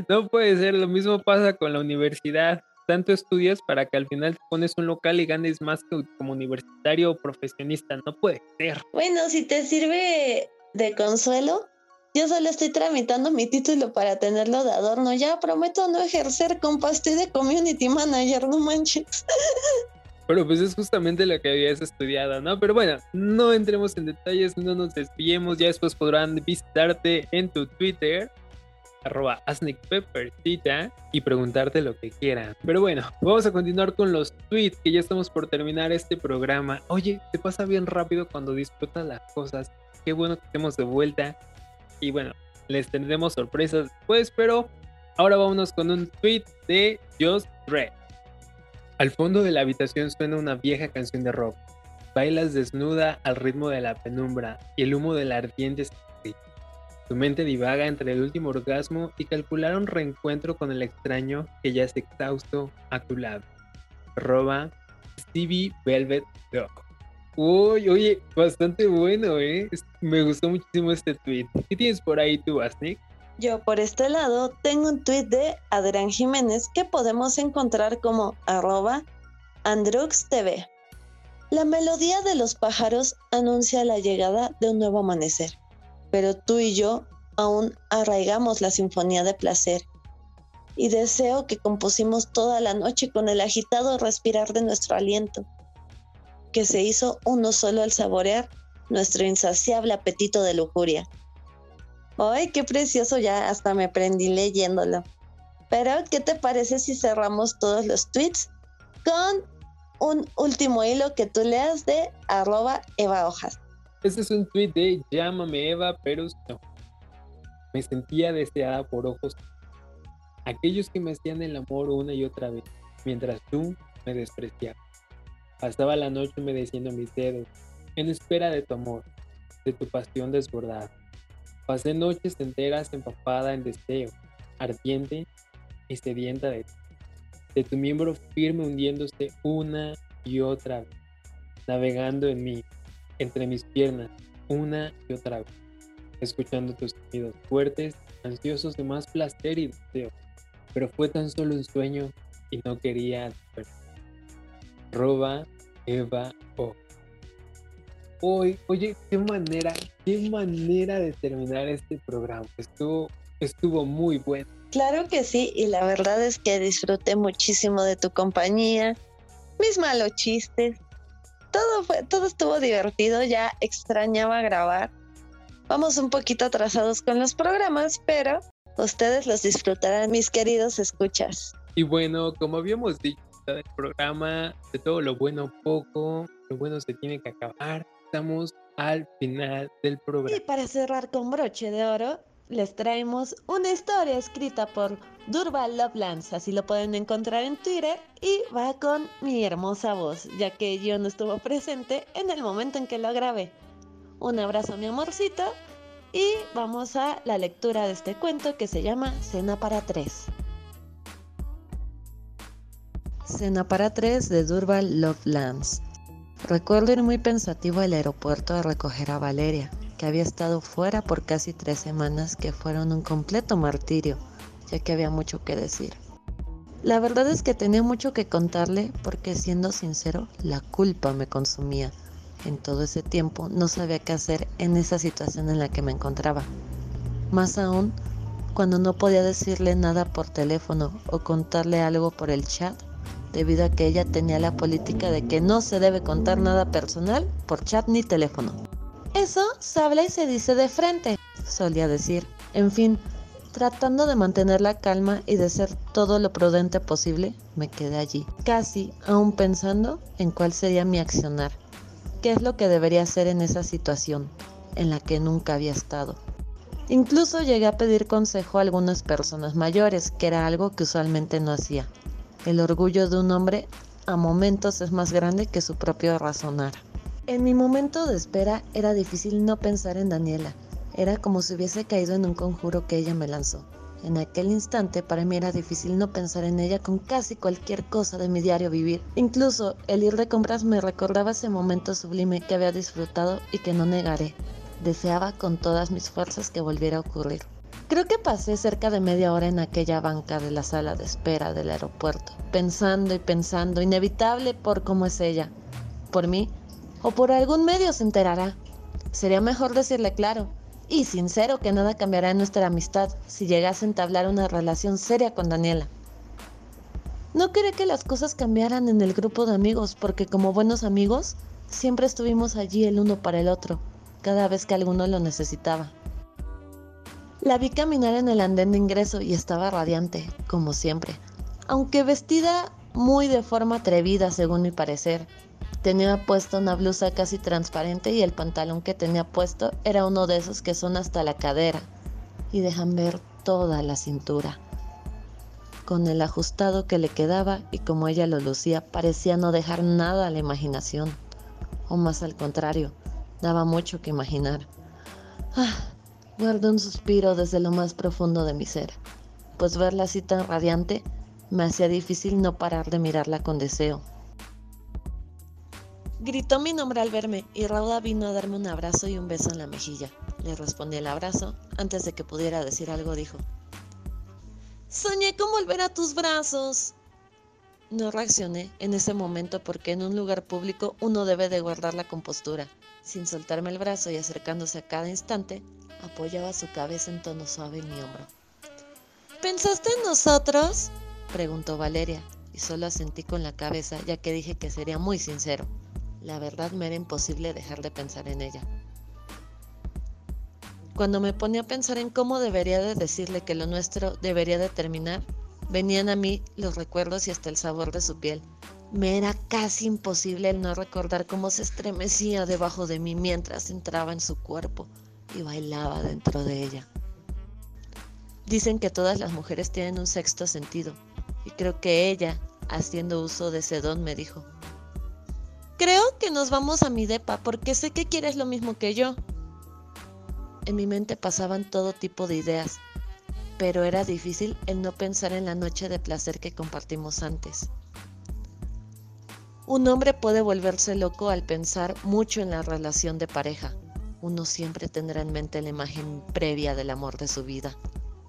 No puede ser, lo mismo pasa con la universidad. Tanto estudias para que al final te pones un local y ganes más como universitario o profesionista. No puede ser. Bueno, si te sirve de consuelo, yo solo estoy tramitando mi título para tenerlo de adorno. Ya prometo no ejercer, compa. Estoy de community manager, no manches. Pero pues es justamente lo que habías estudiado, ¿no? Pero bueno, no entremos en detalles, no nos desviemos. Ya después podrán visitarte en tu Twitter, arroba Peppercita y preguntarte lo que quieran. Pero bueno, vamos a continuar con los tweets que ya estamos por terminar este programa. Oye, te pasa bien rápido cuando disfrutas las cosas. Qué bueno que estemos de vuelta. Y bueno, les tendremos sorpresas después, pero ahora vámonos con un tweet de Just Red. Al fondo de la habitación suena una vieja canción de rock. Bailas desnuda al ritmo de la penumbra y el humo del ardiente tu mente divaga entre el último orgasmo y calcular un reencuentro con el extraño que ya es exhausto a tu lado. Roba Stevie Velvet Dog. Uy, oye, bastante bueno, ¿eh? Me gustó muchísimo este tweet. ¿Qué tienes por ahí tú, Asnik? Yo por este lado tengo un tweet de Adrián Jiménez que podemos encontrar como arroba AndruxTV. La melodía de los pájaros anuncia la llegada de un nuevo amanecer pero tú y yo aún arraigamos la sinfonía de placer. Y deseo que compusimos toda la noche con el agitado respirar de nuestro aliento, que se hizo uno solo al saborear nuestro insaciable apetito de lujuria. ¡Ay, qué precioso! Ya hasta me prendí leyéndolo. Pero, ¿qué te parece si cerramos todos los tweets con un último hilo que tú leas de arroba Eva Hojas? Este es un tweet de Llámame Eva, pero no. Me sentía deseada por ojos. Aquellos que me hacían el amor una y otra vez, mientras tú me despreciabas. Pasaba la noche humedeciendo mis dedos, en espera de tu amor, de tu pasión desbordada. Pasé noches enteras empapada en deseo, ardiente y sedienta de ti, de tu miembro firme hundiéndose una y otra vez, navegando en mí, entre mis piernas una y otra vez, escuchando tus sonidos fuertes, ansiosos de más placer y deseo. Pero fue tan solo un sueño y no quería. Roba Eva O. Hoy, oye, qué manera, qué manera de terminar este programa. Estuvo, estuvo muy bueno. Claro que sí, y la verdad es que disfruté muchísimo de tu compañía, mis malos chistes, todo, fue, todo estuvo divertido, ya extrañaba grabar. Vamos un poquito atrasados con los programas, pero ustedes los disfrutarán, mis queridos escuchas. Y bueno, como habíamos dicho en el programa, de todo lo bueno poco, lo bueno se tiene que acabar. Estamos al final del programa. Y para cerrar con broche de oro, les traemos una historia escrita por Durval Lovelands, así lo pueden encontrar en Twitter y va con mi hermosa voz, ya que yo no estuvo presente en el momento en que lo grabé. Un abrazo mi amorcito y vamos a la lectura de este cuento que se llama Cena para tres. Cena para tres de Durval Lovelands. Recuerdo ir muy pensativo al aeropuerto a recoger a Valeria, que había estado fuera por casi tres semanas que fueron un completo martirio, ya que había mucho que decir. La verdad es que tenía mucho que contarle porque siendo sincero, la culpa me consumía. En todo ese tiempo no sabía qué hacer en esa situación en la que me encontraba. Más aún, cuando no podía decirle nada por teléfono o contarle algo por el chat, debido a que ella tenía la política de que no se debe contar nada personal por chat ni teléfono. Eso se habla y se dice de frente, solía decir. En fin, tratando de mantener la calma y de ser todo lo prudente posible, me quedé allí, casi aún pensando en cuál sería mi accionar, qué es lo que debería hacer en esa situación en la que nunca había estado. Incluso llegué a pedir consejo a algunas personas mayores, que era algo que usualmente no hacía. El orgullo de un hombre a momentos es más grande que su propio razonar. En mi momento de espera era difícil no pensar en Daniela. Era como si hubiese caído en un conjuro que ella me lanzó. En aquel instante para mí era difícil no pensar en ella con casi cualquier cosa de mi diario vivir. Incluso el ir de compras me recordaba ese momento sublime que había disfrutado y que no negaré. Deseaba con todas mis fuerzas que volviera a ocurrir. Creo que pasé cerca de media hora en aquella banca de la sala de espera del aeropuerto, pensando y pensando, inevitable por cómo es ella. Por mí, o por algún medio se enterará. Sería mejor decirle claro y sincero que nada cambiará en nuestra amistad si llegase a entablar una relación seria con Daniela. No quería que las cosas cambiaran en el grupo de amigos porque como buenos amigos siempre estuvimos allí el uno para el otro, cada vez que alguno lo necesitaba. La vi caminar en el andén de ingreso y estaba radiante, como siempre, aunque vestida muy de forma atrevida según mi parecer. Tenía puesta una blusa casi transparente y el pantalón que tenía puesto era uno de esos que son hasta la cadera y dejan ver toda la cintura. Con el ajustado que le quedaba y como ella lo lucía, parecía no dejar nada a la imaginación, o más al contrario, daba mucho que imaginar. Ah, guardé un suspiro desde lo más profundo de mi ser, pues verla así tan radiante me hacía difícil no parar de mirarla con deseo. Gritó mi nombre al verme y Rauda vino a darme un abrazo y un beso en la mejilla. Le respondí el abrazo. Antes de que pudiera decir algo, dijo: Soñé con volver a tus brazos. No reaccioné en ese momento porque en un lugar público uno debe de guardar la compostura. Sin soltarme el brazo y acercándose a cada instante, apoyaba su cabeza en tono suave en mi hombro. ¿Pensaste en nosotros? preguntó Valeria, y solo asentí con la cabeza ya que dije que sería muy sincero. La verdad me era imposible dejar de pensar en ella. Cuando me ponía a pensar en cómo debería de decirle que lo nuestro debería de terminar, venían a mí los recuerdos y hasta el sabor de su piel. Me era casi imposible el no recordar cómo se estremecía debajo de mí mientras entraba en su cuerpo y bailaba dentro de ella. Dicen que todas las mujeres tienen un sexto sentido y creo que ella, haciendo uso de ese don, me dijo, creo que nos vamos a mi depa porque sé que quieres lo mismo que yo. En mi mente pasaban todo tipo de ideas, pero era difícil el no pensar en la noche de placer que compartimos antes. Un hombre puede volverse loco al pensar mucho en la relación de pareja. Uno siempre tendrá en mente la imagen previa del amor de su vida.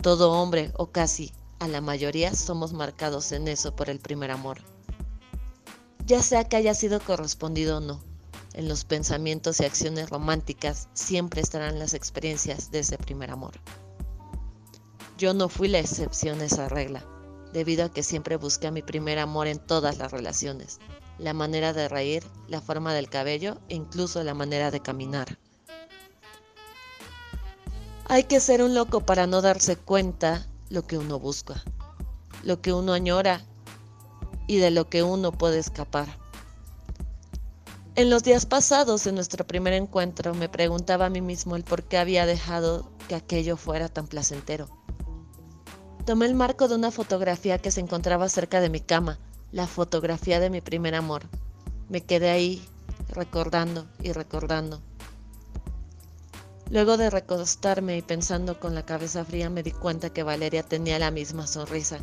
Todo hombre, o casi, a la mayoría somos marcados en eso por el primer amor. Ya sea que haya sido correspondido o no, en los pensamientos y acciones románticas siempre estarán las experiencias de ese primer amor. Yo no fui la excepción a esa regla, debido a que siempre busqué a mi primer amor en todas las relaciones, la manera de reír, la forma del cabello e incluso la manera de caminar. Hay que ser un loco para no darse cuenta lo que uno busca, lo que uno añora y de lo que uno puede escapar. En los días pasados, en nuestro primer encuentro, me preguntaba a mí mismo el por qué había dejado que aquello fuera tan placentero. Tomé el marco de una fotografía que se encontraba cerca de mi cama, la fotografía de mi primer amor. Me quedé ahí, recordando y recordando. Luego de recostarme y pensando con la cabeza fría me di cuenta que Valeria tenía la misma sonrisa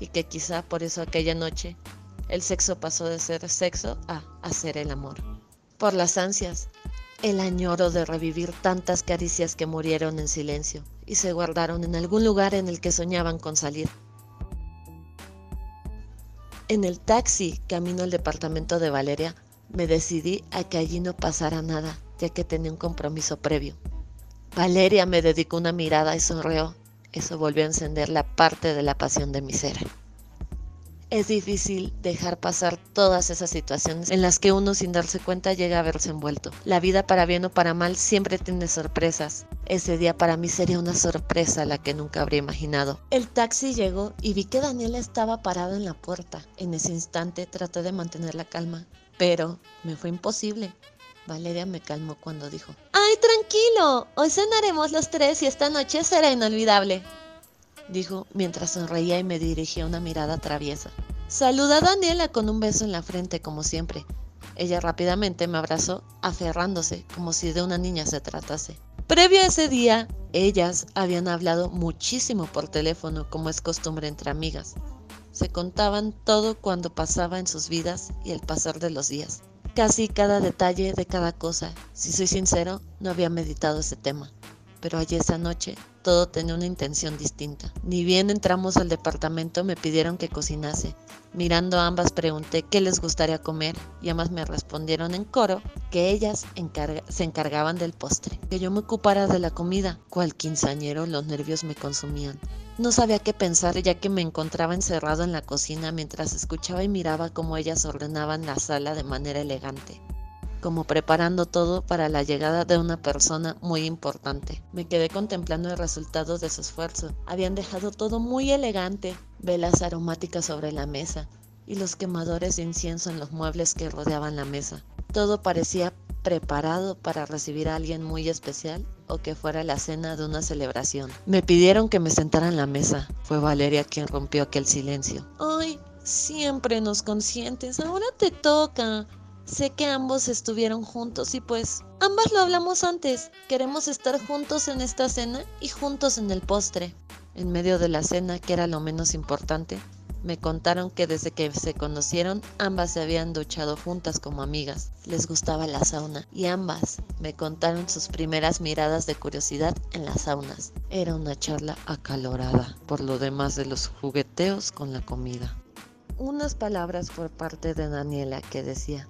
y que quizá por eso aquella noche el sexo pasó de ser sexo a hacer el amor. Por las ansias, el añoro de revivir tantas caricias que murieron en silencio y se guardaron en algún lugar en el que soñaban con salir. En el taxi, camino al departamento de Valeria, me decidí a que allí no pasara nada, ya que tenía un compromiso previo. Valeria me dedicó una mirada y sonrió. Eso volvió a encender la parte de la pasión de mi ser. Es difícil dejar pasar todas esas situaciones en las que uno sin darse cuenta llega a verse envuelto. La vida para bien o para mal siempre tiene sorpresas. Ese día para mí sería una sorpresa la que nunca habría imaginado. El taxi llegó y vi que Daniela estaba parada en la puerta. En ese instante traté de mantener la calma, pero me fue imposible. Valeria me calmó cuando dijo, ¡Ay, tranquilo! Hoy cenaremos los tres y esta noche será inolvidable. Dijo mientras sonreía y me dirigía una mirada traviesa. Saludé a Daniela con un beso en la frente como siempre. Ella rápidamente me abrazó, aferrándose como si de una niña se tratase. Previo a ese día, ellas habían hablado muchísimo por teléfono como es costumbre entre amigas. Se contaban todo cuando pasaba en sus vidas y el pasar de los días casi cada detalle de cada cosa. Si soy sincero, no había meditado ese tema. Pero allí esa noche todo tenía una intención distinta. Ni bien entramos al departamento me pidieron que cocinase. Mirando a ambas pregunté qué les gustaría comer y ambas me respondieron en coro que ellas se encargaban del postre, que yo me ocupara de la comida. Cual quinceañero los nervios me consumían. No sabía qué pensar ya que me encontraba encerrado en la cocina mientras escuchaba y miraba cómo ellas ordenaban la sala de manera elegante. Como preparando todo para la llegada de una persona muy importante. Me quedé contemplando el resultado de su esfuerzo. Habían dejado todo muy elegante, velas aromáticas sobre la mesa y los quemadores de incienso en los muebles que rodeaban la mesa. Todo parecía preparado para recibir a alguien muy especial o que fuera la cena de una celebración. Me pidieron que me sentara en la mesa. Fue Valeria quien rompió aquel silencio. Ay, siempre nos consientes. Ahora te toca. Sé que ambos estuvieron juntos y pues ambas lo hablamos antes. Queremos estar juntos en esta cena y juntos en el postre. En medio de la cena, que era lo menos importante, me contaron que desde que se conocieron ambas se habían duchado juntas como amigas. Les gustaba la sauna y ambas me contaron sus primeras miradas de curiosidad en las saunas. Era una charla acalorada por lo demás de los jugueteos con la comida. Unas palabras por parte de Daniela que decía,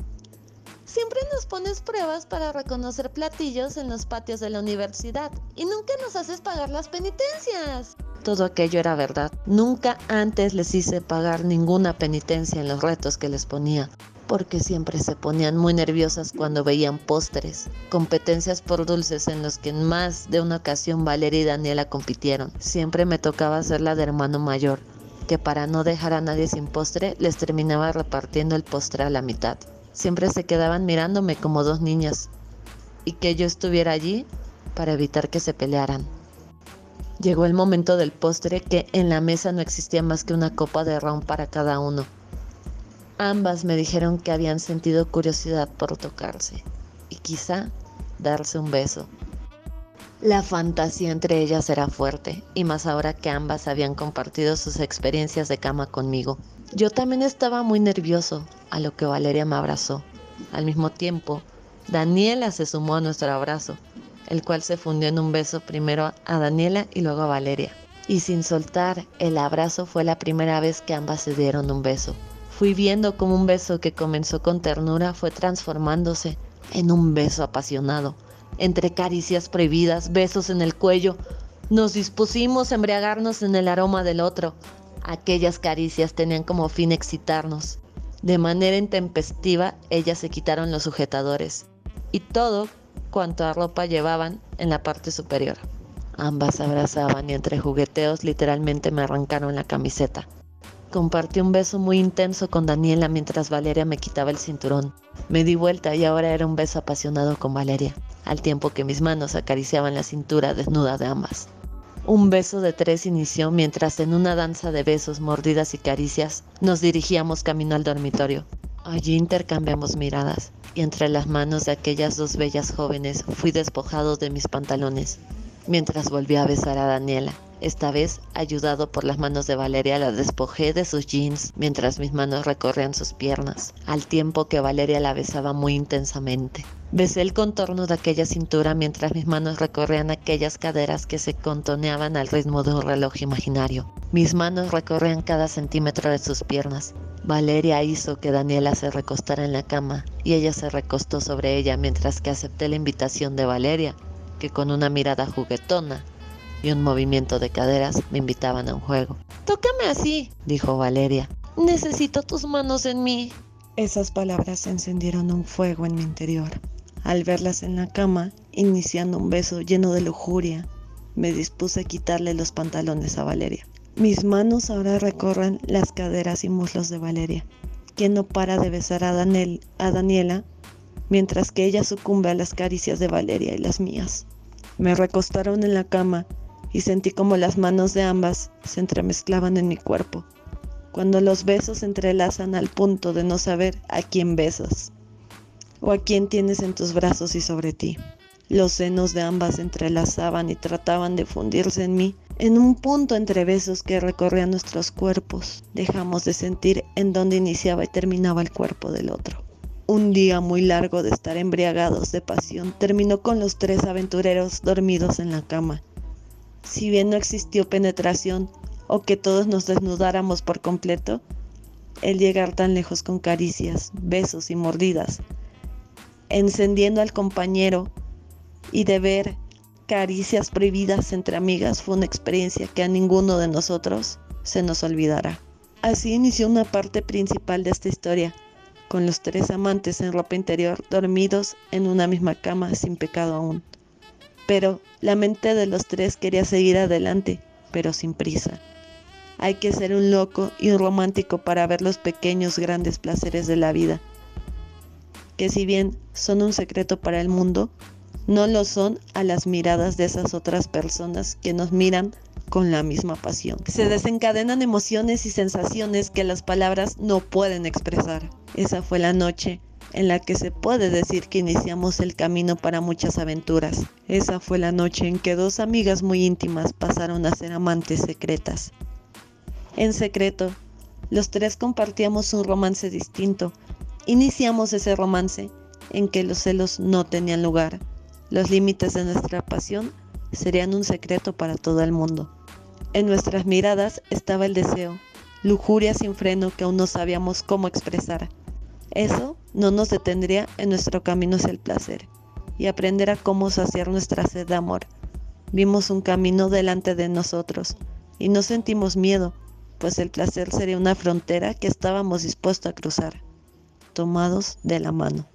Siempre nos pones pruebas para reconocer platillos en los patios de la universidad y nunca nos haces pagar las penitencias. Todo aquello era verdad. Nunca antes les hice pagar ninguna penitencia en los retos que les ponía, porque siempre se ponían muy nerviosas cuando veían postres, competencias por dulces en los que en más de una ocasión Valeria y Daniela compitieron. Siempre me tocaba ser la de hermano mayor, que para no dejar a nadie sin postre les terminaba repartiendo el postre a la mitad. Siempre se quedaban mirándome como dos niñas y que yo estuviera allí para evitar que se pelearan. Llegó el momento del postre que en la mesa no existía más que una copa de ron para cada uno. Ambas me dijeron que habían sentido curiosidad por tocarse y quizá darse un beso. La fantasía entre ellas era fuerte, y más ahora que ambas habían compartido sus experiencias de cama conmigo. Yo también estaba muy nervioso, a lo que Valeria me abrazó. Al mismo tiempo, Daniela se sumó a nuestro abrazo el cual se fundió en un beso primero a Daniela y luego a Valeria. Y sin soltar el abrazo fue la primera vez que ambas se dieron un beso. Fui viendo como un beso que comenzó con ternura fue transformándose en un beso apasionado. Entre caricias prohibidas, besos en el cuello, nos dispusimos a embriagarnos en el aroma del otro. Aquellas caricias tenían como fin excitarnos. De manera intempestiva, ellas se quitaron los sujetadores. Y todo cuanto ropa llevaban en la parte superior. Ambas abrazaban y entre jugueteos literalmente me arrancaron la camiseta. Compartí un beso muy intenso con Daniela mientras Valeria me quitaba el cinturón. Me di vuelta y ahora era un beso apasionado con Valeria, al tiempo que mis manos acariciaban la cintura desnuda de ambas. Un beso de tres inició mientras en una danza de besos, mordidas y caricias nos dirigíamos camino al dormitorio. Allí intercambiamos miradas y entre las manos de aquellas dos bellas jóvenes fui despojado de mis pantalones, mientras volví a besar a Daniela. Esta vez, ayudado por las manos de Valeria, la despojé de sus jeans mientras mis manos recorrían sus piernas, al tiempo que Valeria la besaba muy intensamente. Besé el contorno de aquella cintura mientras mis manos recorrían aquellas caderas que se contoneaban al ritmo de un reloj imaginario. Mis manos recorrían cada centímetro de sus piernas, Valeria hizo que Daniela se recostara en la cama y ella se recostó sobre ella mientras que acepté la invitación de Valeria, que con una mirada juguetona y un movimiento de caderas me invitaban a un juego. Tócame así, dijo Valeria. Necesito tus manos en mí. Esas palabras encendieron un fuego en mi interior. Al verlas en la cama, iniciando un beso lleno de lujuria, me dispuse a quitarle los pantalones a Valeria. Mis manos ahora recorren las caderas y muslos de Valeria, quien no para de besar a, a Daniela, mientras que ella sucumbe a las caricias de Valeria y las mías. Me recostaron en la cama y sentí como las manos de ambas se entremezclaban en mi cuerpo, cuando los besos se entrelazan al punto de no saber a quién besas o a quién tienes en tus brazos y sobre ti. Los senos de ambas se entrelazaban y trataban de fundirse en mí en un punto entre besos que recorrían nuestros cuerpos, dejamos de sentir en dónde iniciaba y terminaba el cuerpo del otro. Un día muy largo de estar embriagados de pasión terminó con los tres aventureros dormidos en la cama. Si bien no existió penetración o que todos nos desnudáramos por completo, el llegar tan lejos con caricias, besos y mordidas, encendiendo al compañero y de ver caricias prohibidas entre amigas fue una experiencia que a ninguno de nosotros se nos olvidará. Así inició una parte principal de esta historia, con los tres amantes en ropa interior dormidos en una misma cama sin pecado aún. Pero la mente de los tres quería seguir adelante, pero sin prisa. Hay que ser un loco y un romántico para ver los pequeños grandes placeres de la vida, que si bien son un secreto para el mundo, no lo son a las miradas de esas otras personas que nos miran con la misma pasión. Se desencadenan emociones y sensaciones que las palabras no pueden expresar. Esa fue la noche en la que se puede decir que iniciamos el camino para muchas aventuras. Esa fue la noche en que dos amigas muy íntimas pasaron a ser amantes secretas. En secreto, los tres compartíamos un romance distinto. Iniciamos ese romance en que los celos no tenían lugar. Los límites de nuestra pasión serían un secreto para todo el mundo. En nuestras miradas estaba el deseo, lujuria sin freno que aún no sabíamos cómo expresar. Eso no nos detendría en nuestro camino hacia el placer y aprender a cómo saciar nuestra sed de amor. Vimos un camino delante de nosotros y no sentimos miedo, pues el placer sería una frontera que estábamos dispuestos a cruzar, tomados de la mano.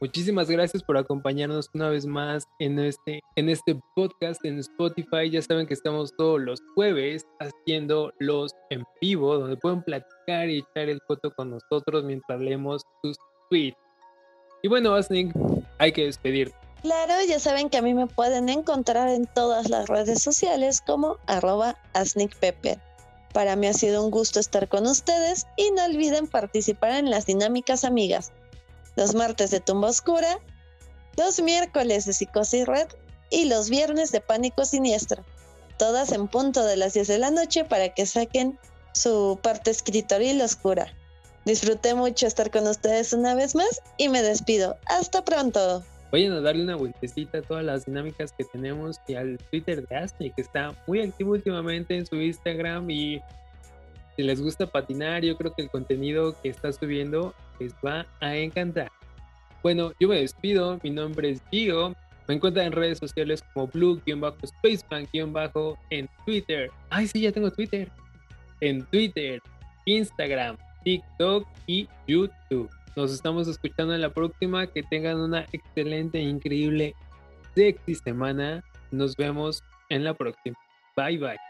Muchísimas gracias por acompañarnos una vez más en este, en este podcast en Spotify. Ya saben que estamos todos los jueves haciendo los en vivo, donde pueden platicar y echar el foto con nosotros mientras leemos sus tweets. Y bueno, Asnik, hay que despedir. Claro, ya saben que a mí me pueden encontrar en todas las redes sociales como arroba. Para mí ha sido un gusto estar con ustedes y no olviden participar en las dinámicas amigas los martes de Tumba Oscura, los miércoles de Psicosis Red y los viernes de Pánico Siniestro. Todas en punto de las 10 de la noche para que saquen su parte escritoril oscura. Disfruté mucho estar con ustedes una vez más y me despido. Hasta pronto. Vayan a darle una vueltecita a todas las dinámicas que tenemos y al Twitter de Ashley, que está muy activo últimamente en su Instagram y si les gusta patinar, yo creo que el contenido que está subiendo les va a encantar. Bueno, yo me despido, mi nombre es Gio, me encuentran en redes sociales como blue-spaceman- en Twitter. Ay, sí, ya tengo Twitter. En Twitter, Instagram, TikTok y YouTube. Nos estamos escuchando en la próxima. Que tengan una excelente, increíble, sexy semana. Nos vemos en la próxima. Bye bye.